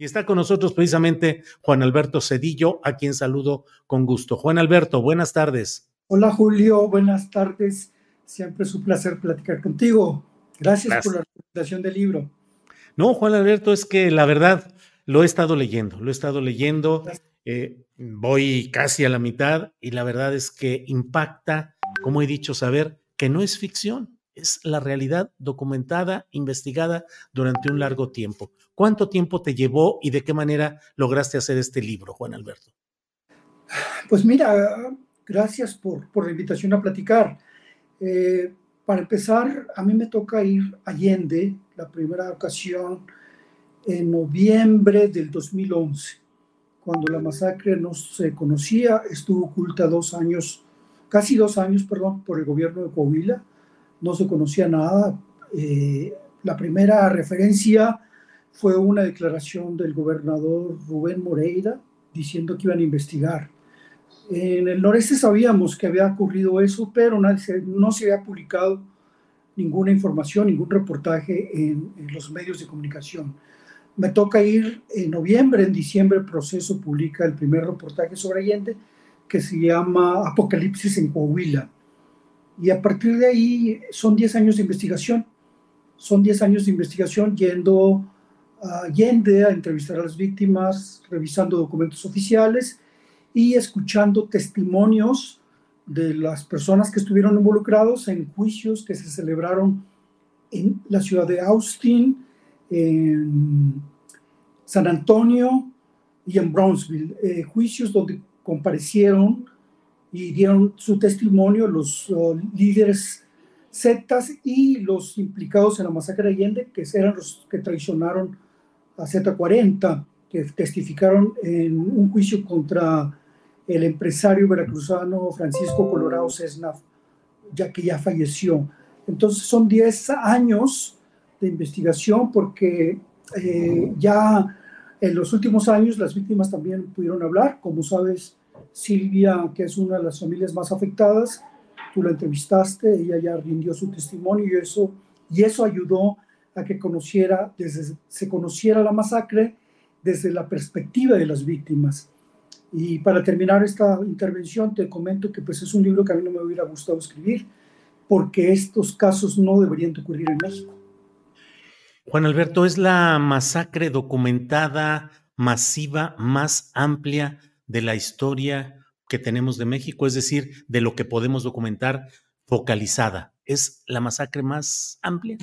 Y está con nosotros precisamente Juan Alberto Cedillo, a quien saludo con gusto. Juan Alberto, buenas tardes. Hola Julio, buenas tardes. Siempre es un placer platicar contigo. Gracias, Gracias. por la presentación del libro. No, Juan Alberto, es que la verdad lo he estado leyendo, lo he estado leyendo, eh, voy casi a la mitad y la verdad es que impacta, como he dicho, saber que no es ficción, es la realidad documentada, investigada durante un largo tiempo. ¿Cuánto tiempo te llevó y de qué manera lograste hacer este libro, Juan Alberto? Pues mira, gracias por, por la invitación a platicar. Eh, para empezar, a mí me toca ir a Allende, la primera ocasión, en noviembre del 2011, cuando la masacre no se conocía, estuvo oculta dos años, casi dos años, perdón, por el gobierno de Coahuila, no se conocía nada. Eh, la primera referencia fue una declaración del gobernador Rubén Moreira diciendo que iban a investigar. En el noreste sabíamos que había ocurrido eso, pero no se había publicado ninguna información, ningún reportaje en, en, los medios de comunicación. Me toca ir en noviembre, en diciembre el proceso publica el primer reportaje sobre Allende que se llama Apocalipsis en Coahuila. Y a partir de ahí son 10 años de investigación. Son 10 años de investigación yendo Allende a entrevistar a las víctimas, revisando documentos oficiales y escuchando testimonios de las personas que estuvieron involucrados en juicios que se celebraron en la ciudad de Austin, en San Antonio y en Brownsville, eh, juicios donde comparecieron y dieron su testimonio los uh, líderes zetas y los implicados en la masacre de Allende, que eran los que traicionaron a Z40, que testificaron en un juicio contra el empresario veracruzano Francisco Colorado Cesna, ya que ya falleció. Entonces son 10 años de investigación porque eh, ya en los últimos años las víctimas también pudieron hablar. Como sabes, Silvia, que es una de las familias más afectadas, tú la entrevistaste, ella ya rindió su testimonio y eso, y eso ayudó a que conociera, desde, se conociera la masacre desde la perspectiva de las víctimas. Y para terminar esta intervención te comento que pues es un libro que a mí no me hubiera gustado escribir porque estos casos no deberían de ocurrir en México. Juan Alberto, ¿es la masacre documentada masiva más amplia de la historia que tenemos de México? Es decir, de lo que podemos documentar focalizada. ¿Es la masacre más amplia?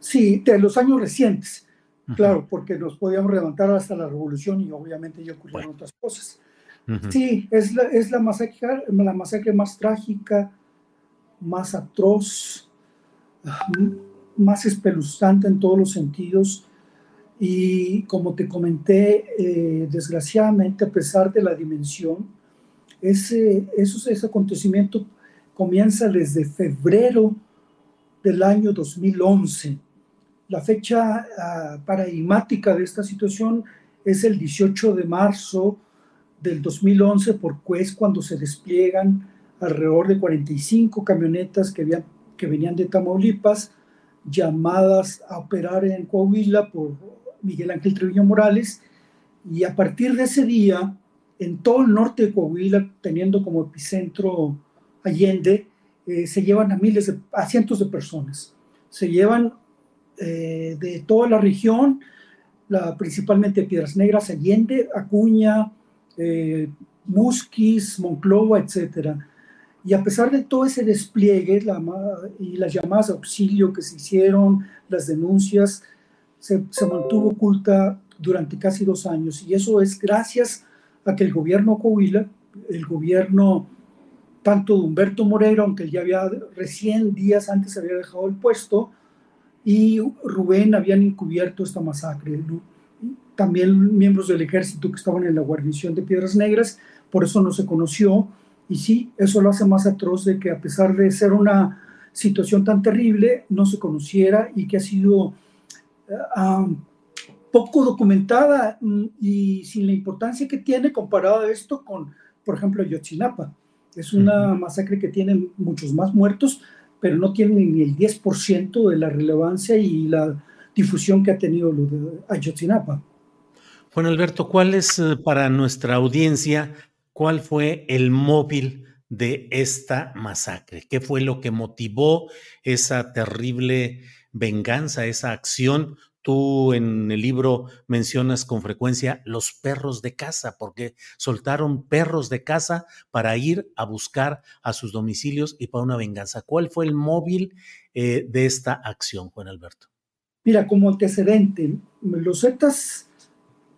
Sí, de los años recientes, uh -huh. claro, porque nos podíamos levantar hasta la revolución y obviamente ya ocurrieron bueno. otras cosas. Uh -huh. Sí, es la, es la masacre, la masacre más trágica, más atroz, más espeluznante en todos los sentidos. Y como te comenté, eh, desgraciadamente, a pesar de la dimensión, ese, eso, ese acontecimiento comienza desde febrero del año 2011. La fecha uh, paradigmática de esta situación es el 18 de marzo del 2011, porque es cuando se despliegan alrededor de 45 camionetas que, venían de Tamaulipas, llamadas a operar en Coahuila por Miguel Ángel Treviño Morales, Y a partir de ese día, en todo el norte de Coahuila, teniendo como epicentro Allende, eh, se llevan a miles, a cientos de personas. Se llevan eh, de toda la región, la, principalmente Piedras Negras, Allende, Acuña, eh, Musquis, Monclova, etcétera. Y a pesar de todo ese despliegue y las llamadas a auxilio que se hicieron, las denuncias, se, mantuvo oculta durante casi dos años. Y eso es gracias a que el gobierno Coahuila, el gobierno tanto de Humberto Moreira, aunque ya había recién días antes había dejado el puesto, y Rubén habían encubierto esta masacre. También miembros del ejército que estaban en la guarnición de Piedras Negras, por eso no se conoció. Y sí, eso lo hace más atroz de que a pesar de ser una situación tan terrible, no se conociera y que ha sido uh, poco documentada mm, y sin la importancia que tiene comparado esto con, por ejemplo, Yotzinapa. Es una masacre que tiene muchos más muertos, pero no tiene ni el 10% de la relevancia y la difusión que ha tenido Ayotzinapa. Juan Alberto, ¿cuál es eh, para nuestra audiencia, cuál fue el móvil de esta masacre? ¿Qué fue lo que motivó esa terrible venganza, esa acción Tú en el libro mencionas con frecuencia los perros de casa, porque soltaron perros de casa para ir a buscar a sus domicilios y para una venganza. ¿Cuál fue el móvil eh, de esta acción, Juan Alberto? Mira, como antecedente, los Zetas,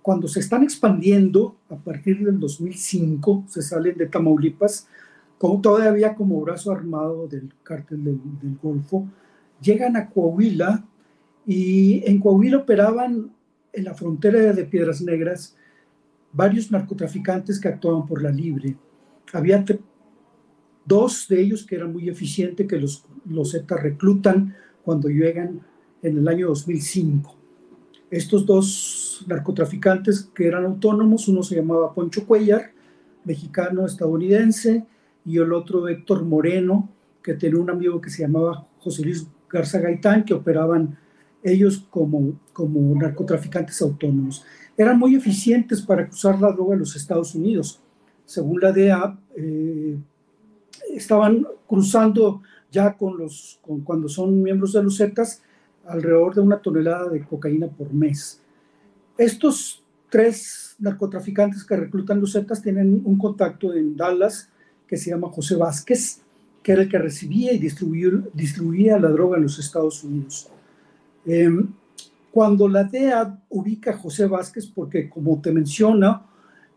cuando se están expandiendo a partir del 2005, se salen de Tamaulipas, como todavía como brazo armado del cártel del, del Golfo, llegan a Coahuila y en Coahuila operaban en la frontera de Piedras Negras varios narcotraficantes que actuaban por la libre. Había dos de ellos que eran muy eficientes, que los, los Zetas reclutan cuando llegan en el año 2005. Estos dos narcotraficantes que eran autónomos, uno se llamaba Poncho Cuellar, mexicano estadounidense, y el otro Héctor Moreno, que tenía un amigo que se llamaba José Luis Garza Gaitán, que operaban ellos como, narcotraficantes autónomos. Eran muy eficientes para cruzar la droga en los Estados Unidos. Según la DEA, eh, estaban cruzando ya con los, cuando son miembros de los Zetas, alrededor de una tonelada de cocaína por mes. Estos tres narcotraficantes que reclutan los Zetas tienen un contacto en Dallas que se llama José Vázquez, que era el que recibía y distribuía, distribuía la droga en los Estados Unidos. Em, cuando la DEA ubica a José Vázquez, porque como te menciona,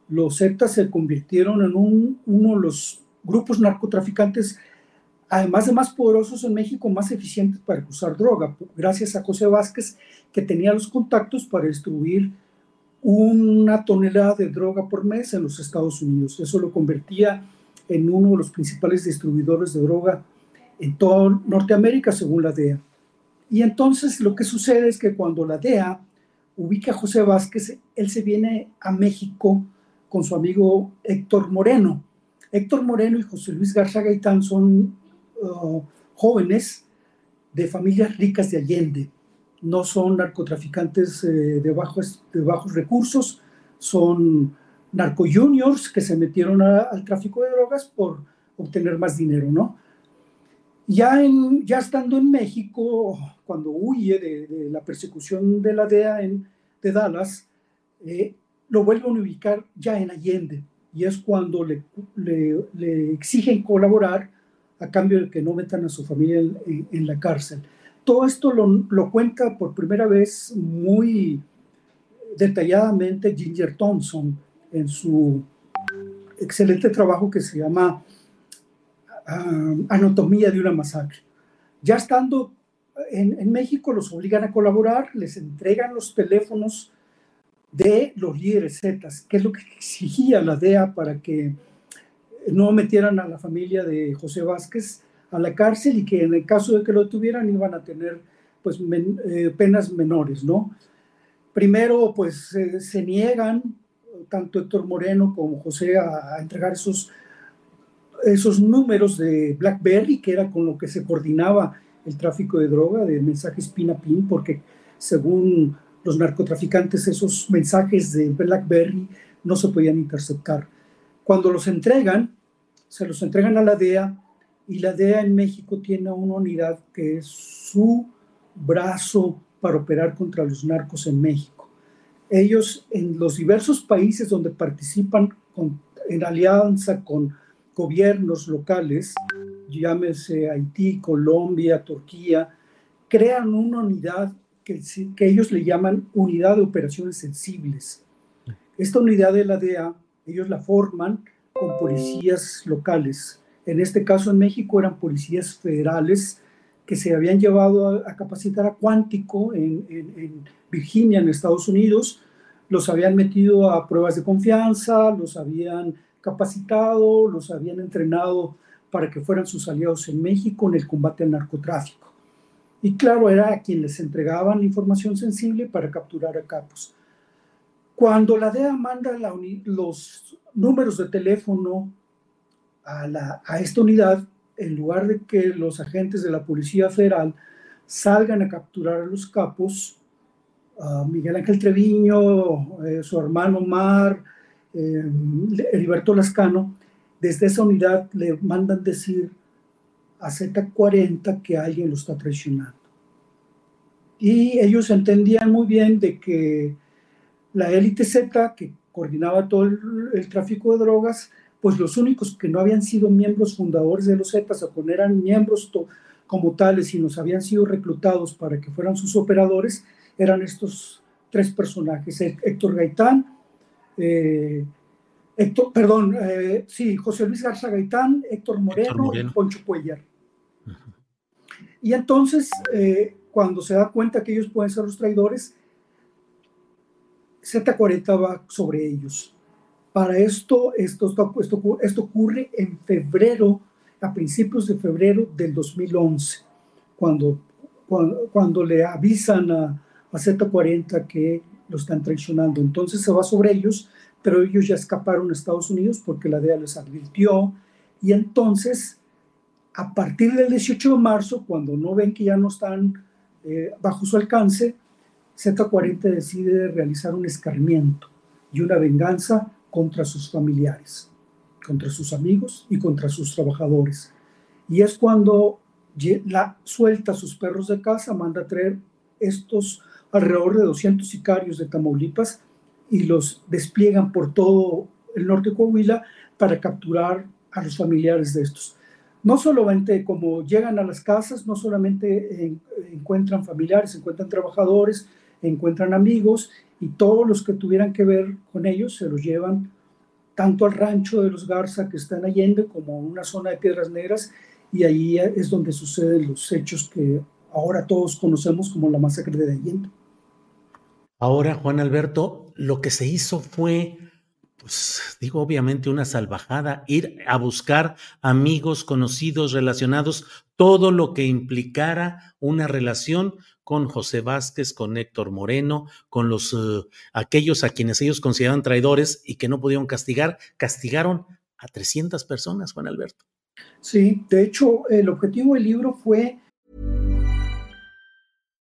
los Zetas se convirtieron en uno de los grupos narcotraficantes, además de más poderosos en México, más eficientes para usar droga, gracias a José Vázquez, que tenía los contactos para distribuir una tonelada de droga por mes en los Estados Unidos. Eso lo convertía en uno de los principales distribuidores de droga en toda Norteamérica, según la DEA. Y entonces lo que sucede es que cuando la DEA ubica a José Vázquez, él se viene a México con su amigo Héctor Moreno. Héctor Moreno y José Luis Garza Gaitán son uh, jóvenes de familias ricas de Allende. No son narcotraficantes eh, de, bajos, de bajos recursos, son narco juniors que se metieron al tráfico de drogas por obtener más dinero, ¿no? Ya, en, ya estando en México, cuando huye de, la persecución de la DEA en, de Dallas, eh, lo vuelven a ubicar ya en Allende. Y es cuando le, le, exigen colaborar a cambio de que no metan a su familia en, en la cárcel. Todo esto lo, lo, cuenta por primera vez muy detalladamente Ginger Thompson en su excelente trabajo que se llama anatomía de una masacre. Ya estando en, México, los obligan a colaborar, les entregan los teléfonos de los líderes Zetas, que es lo que exigía la DEA para que no metieran a la familia de José Vázquez a la cárcel y que en el caso de que lo tuvieran iban a tener pues eh, penas menores, ¿no? Primero pues se niegan tanto Héctor Moreno como José a entregar esos esos números de BlackBerry, que era con lo que se coordinaba el tráfico de droga, de mensajes pin a pin, porque según los narcotraficantes esos mensajes de BlackBerry no se podían interceptar. Cuando los entregan, se los entregan a la DEA y la DEA en México tiene una unidad que es su brazo para operar contra los narcos en México. Ellos en los diversos países donde participan en alianza con gobiernos locales, llámese Haití, Colombia, Turquía, crean una unidad que, ellos le llaman unidad de operaciones sensibles. Esta unidad de la DEA, ellos la forman con policías locales. En este caso en México eran policías federales que se habían llevado a, capacitar a Cuántico en, en, Virginia, en Estados Unidos, los habían metido a pruebas de confianza, los habían capacitado, los habían entrenado para que fueran sus aliados en México en el combate al narcotráfico. Y claro, era a quien les entregaban información sensible para capturar a capos. Cuando la DEA manda los números de teléfono a, a esta unidad, en lugar de que los agentes de la Policía Federal salgan a capturar a los capos, Miguel Ángel Treviño, eh, su hermano Mar, eh, Heriberto Lascano, desde esa unidad le mandan decir a Z40 que alguien lo está traicionando. Y ellos entendían muy bien de que la élite Z, que coordinaba todo el tráfico de drogas, pues los únicos que no habían sido miembros fundadores de los Zetas o que no eran miembros como tales y nos habían sido reclutados para que fueran sus operadores, eran estos tres personajes, Héctor Gaitán, eh, Héctor, perdón, eh, sí, José Luis Garza Gaitán, Héctor Moreno, y Poncho Cuellar. Y entonces, eh, cuando se da cuenta que ellos pueden ser los traidores, Z40 va sobre ellos. Para esto, esto, esto, esto ocurre en febrero, a principios de febrero del 2011, cuando, cuando, cuando le avisan a, a Z40 que lo están traicionando. Entonces se va sobre ellos, pero ellos ya escaparon a Estados Unidos porque la DEA les advirtió. Y entonces, a partir del 18 de marzo, cuando no ven que ya no están eh, bajo su alcance, Z40 decide realizar un escarmiento y una venganza contra sus familiares, contra sus amigos y contra sus trabajadores. Y es cuando la suelta a sus perros de casa, manda a traer estos alrededor de 200 sicarios de Tamaulipas y los despliegan por todo el norte de Coahuila para capturar a los familiares de estos. No solamente como llegan a las casas, no solamente encuentran familiares, encuentran trabajadores, encuentran amigos y todos los que tuvieran que ver con ellos se los llevan tanto al rancho de los Garza que está en Allende como a una zona de Piedras Negras y ahí es donde suceden los hechos que ahora todos conocemos como la masacre de Allende. Ahora, Juan Alberto, lo que se hizo fue pues digo, obviamente una salvajada, ir a buscar amigos, conocidos, relacionados, todo lo que implicara una relación con José Vázquez, con Héctor Moreno, con los eh, aquellos a quienes ellos consideraban traidores y que no pudieron castigar, castigaron a 300 personas, Juan Alberto. Sí, de hecho, el objetivo del libro fue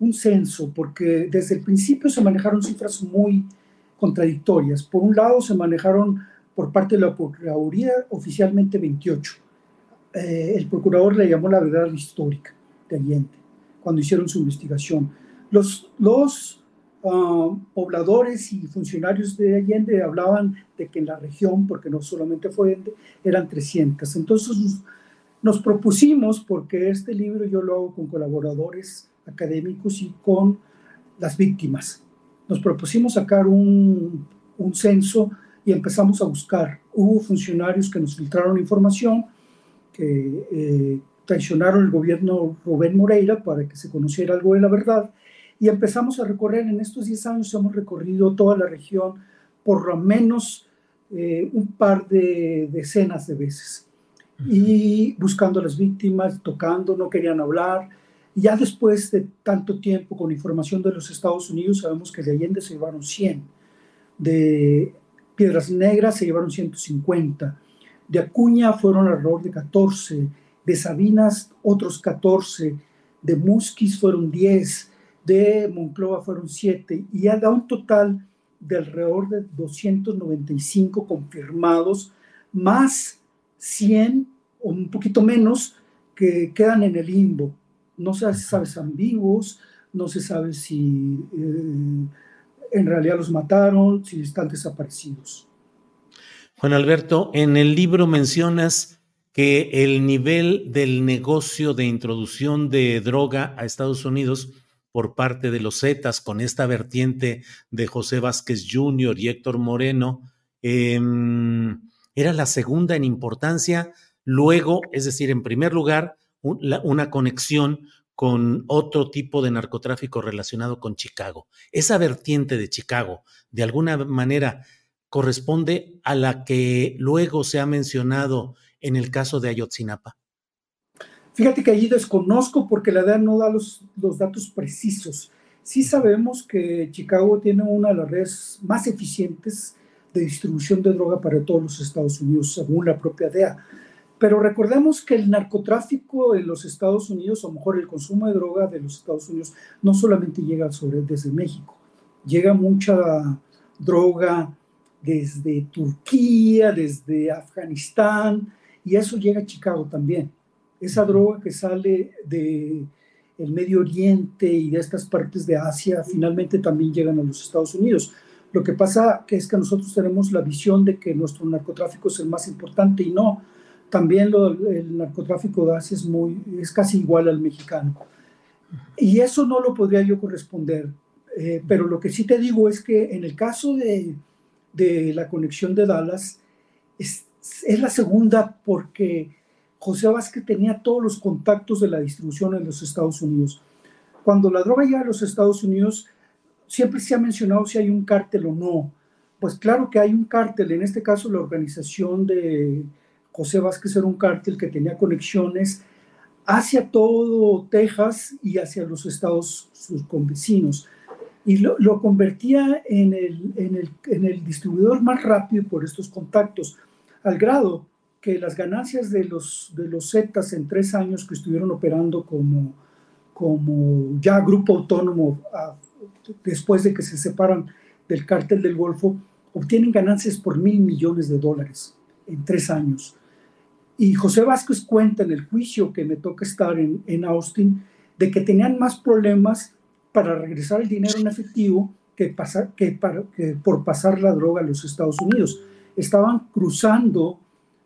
un censo, porque desde el principio se manejaron cifras muy contradictorias. Por un lado, se manejaron por parte de la Procuraduría oficialmente 28. Eh, el procurador le llamó la verdad histórica de Allende, cuando hicieron su investigación. Los, los ah, pobladores y funcionarios de Allende hablaban de que en la región, porque no solamente fue Allende, eran 300. Entonces nos propusimos, porque este libro yo lo hago con colaboradores académicos y con las víctimas. Nos propusimos sacar un, un censo y empezamos a buscar. Hubo funcionarios que nos filtraron información, que eh, traicionaron el gobierno Rubén Moreira para que se conociera algo de la verdad. Y empezamos a recorrer, en estos 10 años hemos recorrido toda la región por lo menos eh, un par de decenas de veces. Y buscando a las víctimas, tocando, no querían hablar, ya después de tanto tiempo con información de los Estados Unidos, sabemos que de Allende se llevaron 100, de Piedras Negras se llevaron 150, de Acuña fueron alrededor de 14, de Sabinas otros 14, de Musquis fueron 10, de Monclova fueron 7, y ya da un total de alrededor de 295 confirmados, más 100 o un poquito menos que quedan en el limbo no se sabe si vivos, no se sabe si eh, en realidad los mataron, si están desaparecidos. Juan Alberto, en el libro mencionas que el nivel del negocio de introducción de droga a Estados Unidos por parte de los Zetas con esta vertiente de José Vázquez Jr. y Héctor Moreno em, era la segunda en importancia. Luego, es decir, en primer lugar, una conexión con otro tipo de narcotráfico relacionado con Chicago. Esa vertiente de Chicago, de alguna manera, corresponde a la que luego se ha mencionado en el caso de Ayotzinapa. Fíjate que allí desconozco porque la DEA no da los, los datos precisos. Sí sabemos que Chicago tiene una de las redes más eficientes de distribución de droga para todos los Estados Unidos, según la propia DEA pero recordemos que el narcotráfico en los Estados Unidos, o mejor el consumo de droga de los Estados Unidos, no solamente llega sobre, desde México, llega mucha droga desde Turquía, desde Afganistán, y eso llega a Chicago también. Esa droga que sale de el Medio Oriente y de estas partes de Asia finalmente también llegan a los Estados Unidos. Lo que pasa que es que nosotros tenemos la visión de que nuestro narcotráfico es el más importante y no, también el narcotráfico de es, muy, es casi igual al mexicano. Y eso no lo podría yo corresponder. Eh, pero lo que sí te digo es que en el caso de, de la conexión de Dallas, es, es, la segunda porque José Vázquez tenía todos los contactos de la distribución en los Estados Unidos. Cuando la droga llega a los Estados Unidos, siempre se ha mencionado si hay un cártel o no. Pues claro que hay un cártel, en este caso la organización de José Vázquez era un cártel que tenía conexiones hacia todo Texas y hacia los estados sus convecinos. Y lo, convertía en el, en, el, en el, distribuidor más rápido por estos contactos, al grado que las ganancias de los, de los Zetas en tres años que estuvieron operando como, como ya grupo autónomo, después de que se separan del cártel del Golfo, obtienen ganancias por mil millones de dólares en tres años. Y José Vázquez cuenta en el juicio que me toca estar en, en Austin de que tenían más problemas para regresar el dinero en efectivo que, pasar, que, para, que por pasar la droga a los Estados Unidos. Estaban cruzando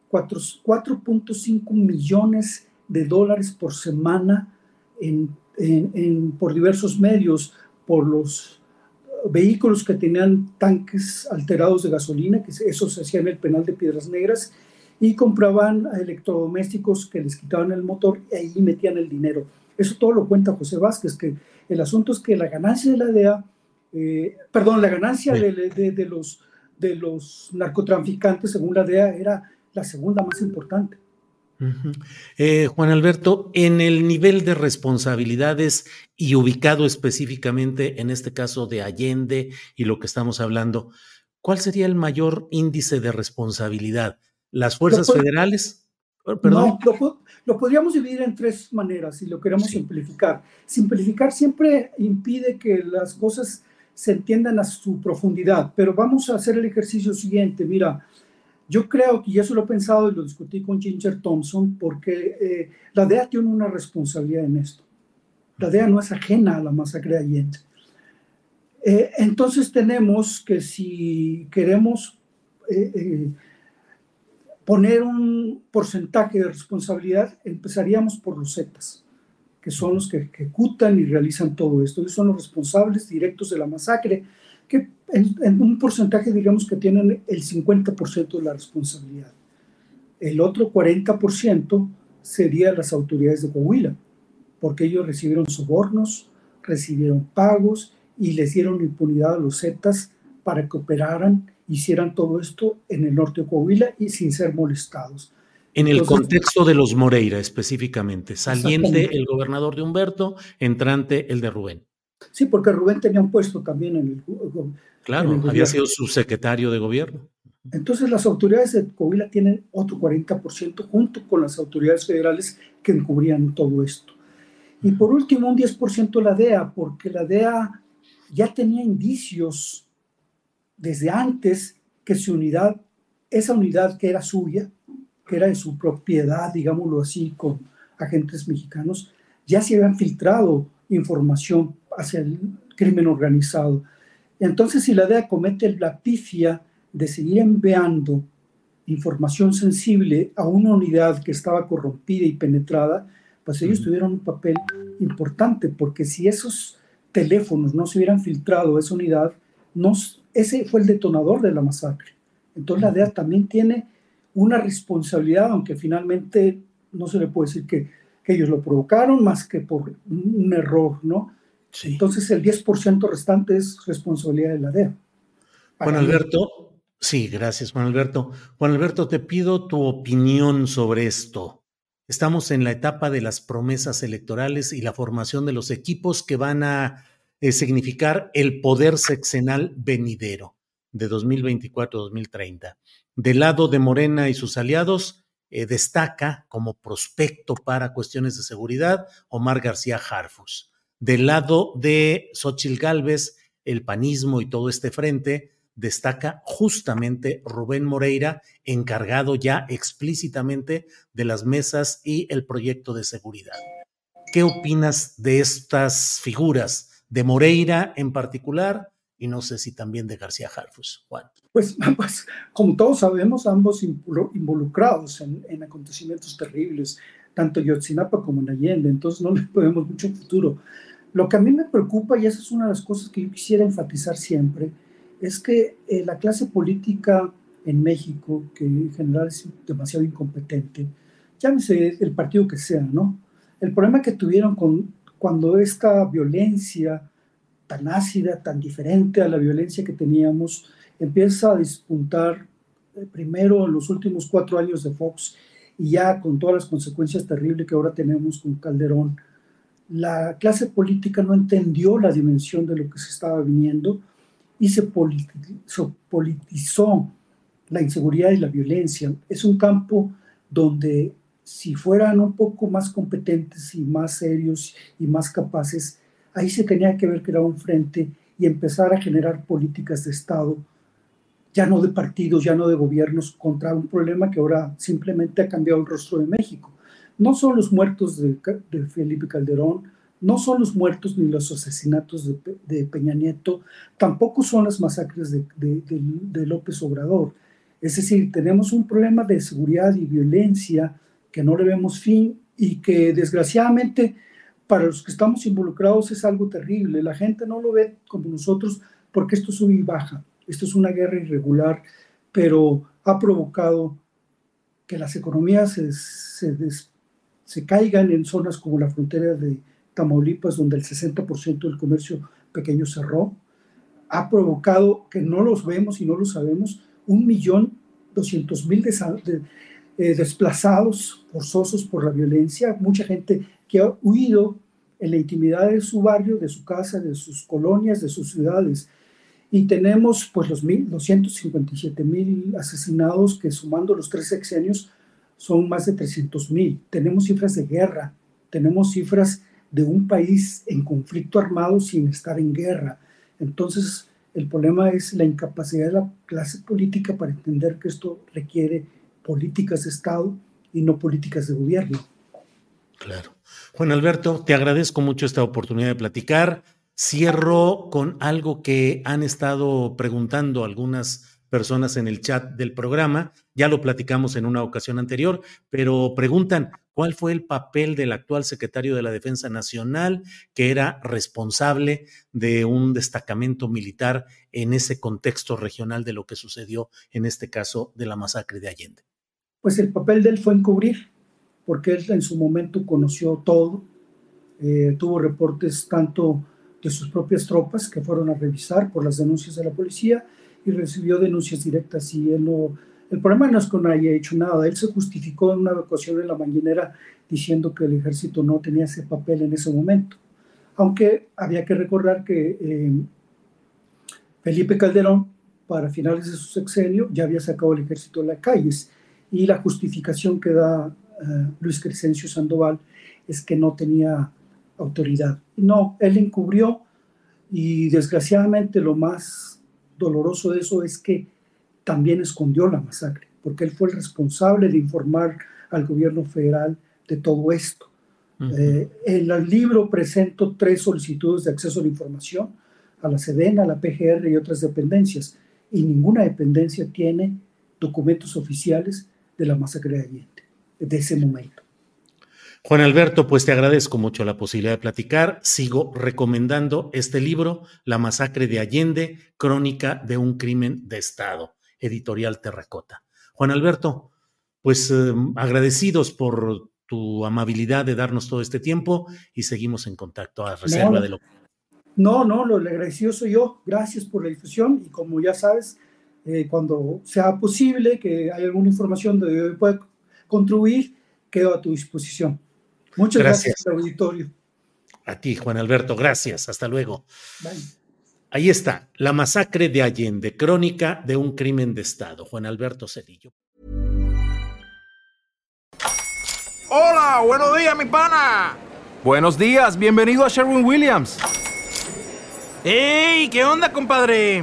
4.5 millones de dólares por semana en, en, por diversos medios, por los vehículos que tenían tanques alterados de gasolina, que eso se hacía en el penal de Piedras Negras, y compraban electrodomésticos que les quitaban el motor y ahí metían el dinero. Eso todo lo cuenta José Vázquez, que el asunto es que la ganancia de la DEA eh, perdón, la ganancia de, los, de los narcotraficantes, según la DEA, era la segunda más importante. Eh, Juan Alberto, en el nivel de responsabilidades y ubicado específicamente en este caso de Allende y lo que estamos hablando, ¿cuál sería el mayor índice de responsabilidad? ¿Las fuerzas federales? No, lo, podríamos dividir en tres maneras si lo queremos simplificar. Simplificar siempre impide que las cosas se entiendan a su profundidad, pero vamos a hacer el ejercicio siguiente. Mira, yo creo que, y eso lo he pensado y lo discutí con Ginger Thompson, porque eh, la DEA tiene una responsabilidad en esto. La DEA no es ajena a la masacre de Allende. Eh, entonces tenemos que si queremos eh, poner un porcentaje de responsabilidad, empezaríamos por los Zetas, que son los que ejecutan y realizan todo esto. Ellos son los responsables directos de la masacre que en, un porcentaje digamos que tienen el 50% de la responsabilidad. El otro 40% sería las autoridades de Coahuila, porque ellos recibieron sobornos, recibieron pagos y les dieron impunidad a los Zetas para que operaran, hicieran todo esto en el norte de Coahuila y sin ser molestados. En el contexto de los Moreira específicamente, saliente el gobernador de Humberto, entrante el de Rubén. Sí, porque Rubén tenía un puesto también en el. Claro, había sido subsecretario de gobierno. Entonces, las autoridades de Coahuila tienen otro 40% junto con las autoridades federales que encubrían todo esto. Y por último, un 10% la DEA, porque la DEA ya tenía indicios desde antes que su unidad, esa unidad que era suya, que era de su propiedad, digámoslo así, con agentes mexicanos, ya se habían filtrado información hacia el crimen organizado. Entonces, si la DEA comete la pifia de seguir enviando información sensible a una unidad que estaba corrompida y penetrada, pues ellos tuvieron un papel importante, porque si esos teléfonos no se hubieran filtrado a esa unidad, ese fue el detonador de la masacre. Entonces la DEA también tiene una responsabilidad, aunque finalmente no se le puede decir que, que ellos lo provocaron más que por un error, ¿no? Entonces el 10% restante es responsabilidad de la DEA. Juan Alberto, sí, gracias Juan Alberto. Juan Alberto, te pido tu opinión sobre esto. Estamos en la etapa de las promesas electorales y la formación de los equipos que van a eh, significar el poder sexenal venidero de 2024-2030. Del lado de Morena y sus aliados, eh, destaca como prospecto para cuestiones de seguridad Omar García Harfus del lado de Xochil Gálvez, el panismo y todo este frente, destaca justamente Rubén Moreira, encargado ya explícitamente de las mesas y el proyecto de seguridad. ¿Qué opinas de estas figuras, de Moreira en particular y no sé si también de García Harfus, Juan? Pues, pues como todos sabemos, ambos involucrados en, en acontecimientos terribles, tanto Yotzinapa como en Allende, entonces no le podemos mucho futuro. Lo que a mí me preocupa, y esa es una de las cosas que yo quisiera enfatizar siempre, es que eh, la clase política en México, que en general es demasiado incompetente, llámese el partido que sea, ¿no? El problema que tuvieron con, cuando esta violencia tan ácida, tan diferente a la violencia que teníamos, empieza a despuntar eh, primero en los últimos cuatro años de Fox y ya con todas las consecuencias terribles que ahora tenemos con Calderón, la clase política no entendió la dimensión de lo que se estaba viniendo y se politizó, la inseguridad y la violencia. Es un campo donde si fueran un poco más competentes y más serios y más capaces, ahí se tenía que que era un frente y empezar a generar políticas de Estado, ya no de partidos, ya no de gobiernos, contra un problema que ahora simplemente ha cambiado el rostro de México no son los muertos de, Felipe Calderón, no son los muertos ni los asesinatos de, Peña Nieto, tampoco son las masacres de, López Obrador. Es decir, tenemos un problema de seguridad y violencia que no le vemos fin y que desgraciadamente para los que estamos involucrados es algo terrible. La gente no lo ve como nosotros porque esto sube y baja. Esto es una guerra irregular, pero ha provocado que las economías se, se, caigan en zonas como la frontera de Tamaulipas, donde el 60% del comercio pequeño cerró, ha provocado que no los vemos y no lo sabemos, un millón doscientos mil eh, desplazados forzosos por la violencia, mucha gente que ha huido en la intimidad de su barrio, de su casa, de sus colonias, de sus ciudades. Y tenemos pues los, mil, 257 mil asesinados que sumando los tres sexenios son más de 300 mil. Tenemos cifras de guerra, tenemos cifras de un país en conflicto armado sin estar en guerra. Entonces, el problema es la incapacidad de la clase política para entender que esto requiere políticas de Estado y no políticas de gobierno. Claro. Juan Alberto, te agradezco mucho esta oportunidad de platicar. Cierro con algo que han estado preguntando algunas personas en el chat del programa. Ya lo platicamos en una ocasión anterior, pero preguntan, ¿cuál fue el papel del actual secretario de la Defensa Nacional, que era responsable de un destacamento militar en ese contexto regional de lo que sucedió en este caso de la masacre de Allende? Pues el papel de él fue encubrir porque él en su momento conoció todo, eh, tuvo reportes tanto de sus propias tropas que fueron a revisar por las denuncias de la policía y recibió denuncias directas y no, el problema no es que no haya hecho nada, él se justificó en una evacuación en la mañanera diciendo que el ejército no tenía ese papel en ese momento, aunque había que recordar que eh, Felipe Calderón para finales de su sexenio ya había sacado el ejército de las calles y la justificación que da eh, Luis Crescencio Sandoval es que no tenía autoridad. No, él encubrió y desgraciadamente lo más doloroso de eso es que también escondió la masacre, porque él fue el responsable de informar al gobierno federal de todo esto. Eh, en el libro presento tres solicitudes de acceso a la información a la SEDENA, a la PGR y otras dependencias, y ninguna dependencia tiene documentos oficiales de la masacre de Allende de ese momento. Juan Alberto, pues te agradezco mucho la posibilidad de platicar. Sigo recomendando este libro, La masacre de Allende, crónica de un crimen de Estado, editorial Terracota. Juan Alberto, pues eh, agradecidos por tu amabilidad de darnos todo este tiempo y seguimos en contacto a reserva no, de lo No, no, lo agradecido soy yo. Gracias por la difusión y como ya sabes, eh, cuando sea posible que haya alguna información de yo pueda contribuir, quedo a tu disposición. Muchas gracias, gracias auditorio. A ti, Juan Alberto, gracias. Hasta luego. Ahí está, la masacre de Allende, crónica de un crimen de Estado. Juan Alberto Cedillo. Hola, buenos días, mi pana. Buenos días, bienvenido a Sherwin Williams. ¡Ey! ¿Qué onda, compadre?